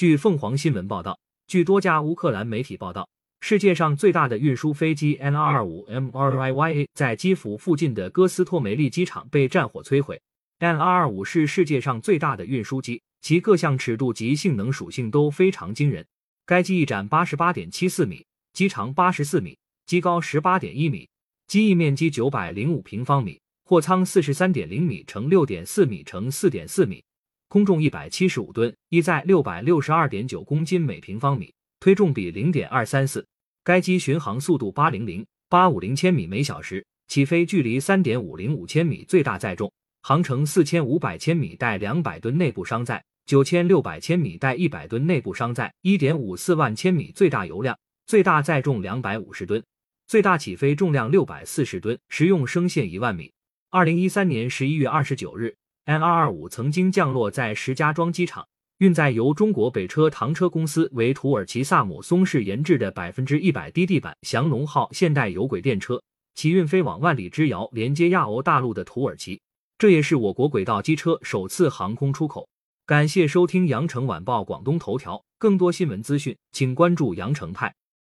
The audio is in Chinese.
据凤凰新闻报道，据多家乌克兰媒体报道，世界上最大的运输飞机 N 二二五 MRYA 在基辅附近的哥斯托梅利机场被战火摧毁。N 二二五是世界上最大的运输机，其各项尺度及性能属性都非常惊人。该机翼展八十八点七四米，机长八十四米，机高十八点一米，机翼面积九百零五平方米，货舱四十三点零米乘六点四米乘四点四米，空重一百七十五吨，翼载六百六十二点九公斤每平方米，推重比零点二三四。该机巡航速度八零零八五零千米每小时，起飞距离三点五零五千米，最大载重航程四千五百千米，带两百吨内部商载。九千六百千米带一百吨内部商载，一点五四万千米最大油量，最大载重两百五十吨，最大起飞重量六百四十吨，实用升限一万米。二零一三年十一月二十九日，N 二二五曾经降落在石家庄机场，运载由中国北车唐车公司为土耳其萨姆松市研制的百分之一百低地板降龙号现代有轨电车，起运飞往万里之遥，连接亚欧大陆的土耳其，这也是我国轨道机车首次航空出口。感谢收听羊城晚报广东头条，更多新闻资讯，请关注羊城派。